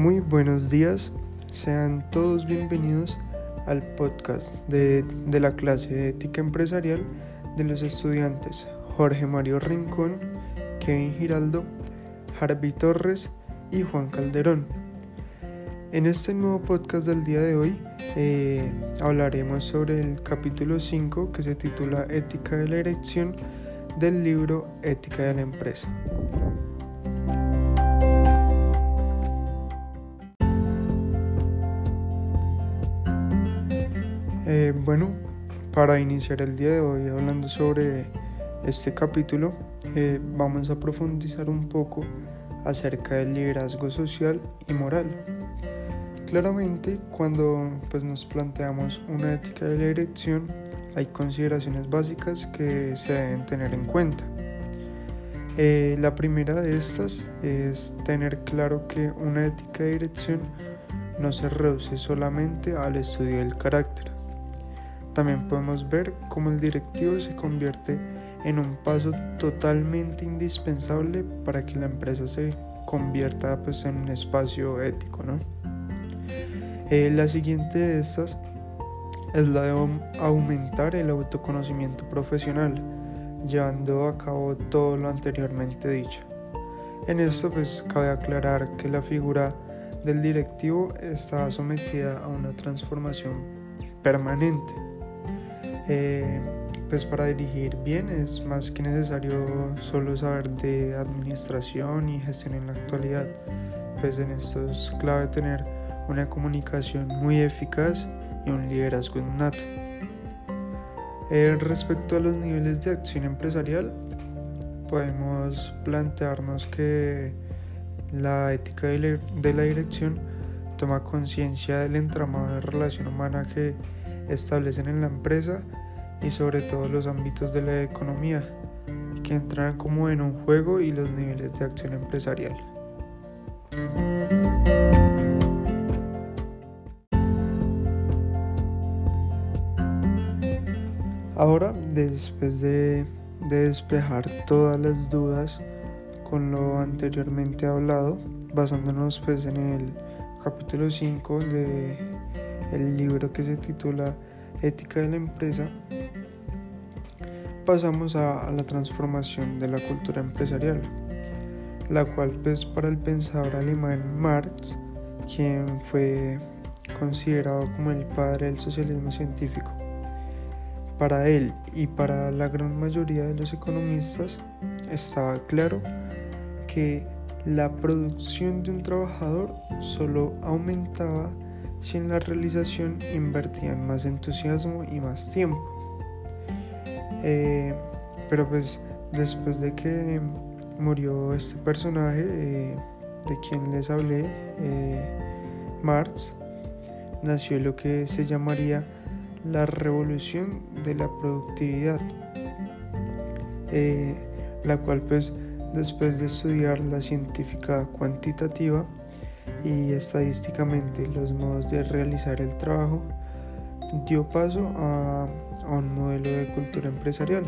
Muy buenos días, sean todos bienvenidos al podcast de, la clase de ética empresarial de los estudiantes Jorge Mario Rincón, Kevin Giraldo, Harvey Torres y Juan Calderón. En este nuevo podcast del día de hoy eh, hablaremos sobre el capítulo 5 que se titula Ética de la Elección del libro Ética de la Empresa. Eh, bueno, para iniciar el día de hoy hablando sobre este capítulo, eh, vamos a profundizar un poco acerca del liderazgo social y moral. Claramente, cuando pues, nos planteamos una ética de dirección, hay consideraciones básicas que se deben tener en cuenta. Eh, la primera de estas es tener claro que una ética de dirección no se reduce solamente al estudio del carácter, también podemos ver cómo el directivo se convierte en un paso totalmente indispensable para que la empresa se convierta pues, en un espacio ético. ¿no? Eh, la siguiente de estas es la de aumentar el autoconocimiento profesional, llevando a cabo todo lo anteriormente dicho. En esto pues cabe aclarar que la figura del directivo está sometida a una transformación permanente eh, pues para dirigir bien es más que necesario solo saber de administración y gestión en la actualidad. Pues en esto es clave tener una comunicación muy eficaz y un liderazgo innato. Eh, respecto a los niveles de acción empresarial, podemos plantearnos que la ética de la dirección toma conciencia del entramado de relación humana que establecen en la empresa y sobre todo los ámbitos de la economía, que entran como en un juego y los niveles de acción empresarial. Ahora, después de, despejar todas las dudas con lo anteriormente hablado, basándonos pues en el capítulo 5 de el libro que se titula Ética de la empresa, pasamos a, la transformación de la cultura empresarial, la cual pues para el pensador alemán Marx, quien fue considerado como el padre del socialismo científico, para él y para la gran mayoría de los economistas estaba claro que la producción de un trabajador solo aumentaba si en la realización invertían más entusiasmo y más tiempo. Eh, pero pues después de que murió este personaje eh, de quien les hablé, eh, Marx, nació lo que se llamaría la revolución de la productividad, la cual pues después de estudiar la científica cuantitativa, y estadísticamente los modos de realizar el trabajo, dio paso a, un modelo de cultura empresarial,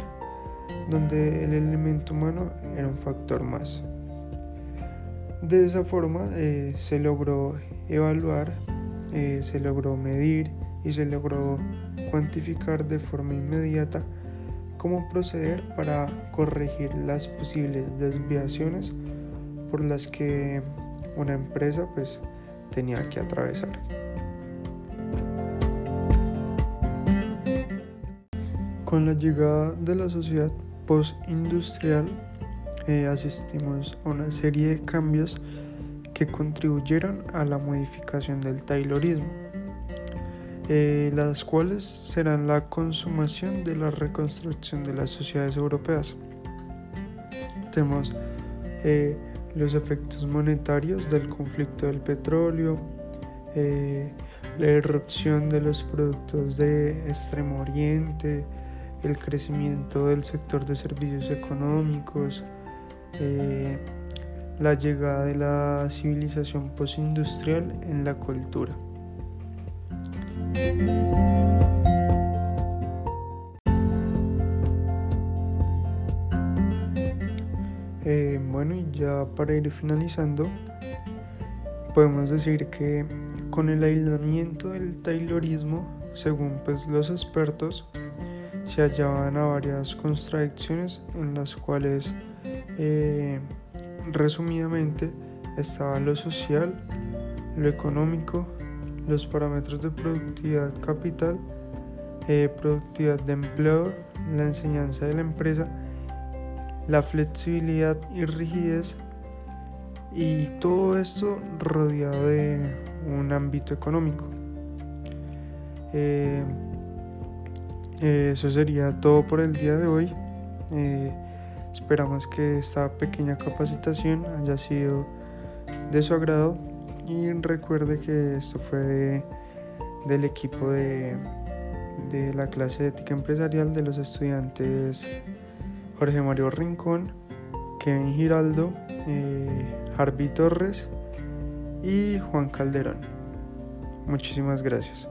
donde el elemento humano era un factor más. De esa forma eh, se logró evaluar, eh, se logró medir y se logró cuantificar de forma inmediata cómo proceder para corregir las posibles desviaciones por las que una empresa pues tenía que atravesar. Con la llegada de la sociedad postindustrial eh, asistimos a una serie de cambios que contribuyeron a la modificación del Taylorismo, eh, las cuales serán la consumación de la reconstrucción de las sociedades europeas. Tenemos eh, los efectos monetarios del conflicto del petróleo, eh, la erupción de los productos de Extremo Oriente, el crecimiento del sector de servicios económicos, eh, la llegada de la civilización postindustrial en la cultura. Eh, bueno, y ya para ir finalizando, podemos decir que con el aislamiento del Taylorismo, según pues, los expertos, se hallaban a varias contradicciones en las cuales, eh, resumidamente, estaba lo social, lo económico, los parámetros de productividad capital, eh, productividad de empleo, la enseñanza de la empresa, la flexibilidad y rigidez y todo esto rodeado de un ámbito económico. Eh, eso sería todo por el día de hoy. Eh, esperamos que esta pequeña capacitación haya sido de su agrado y recuerde que esto fue del equipo de, de la clase de ética empresarial de los estudiantes Jorge Mario Rincón, Kevin Giraldo, eh, Harvey Torres y Juan Calderón. Muchísimas gracias.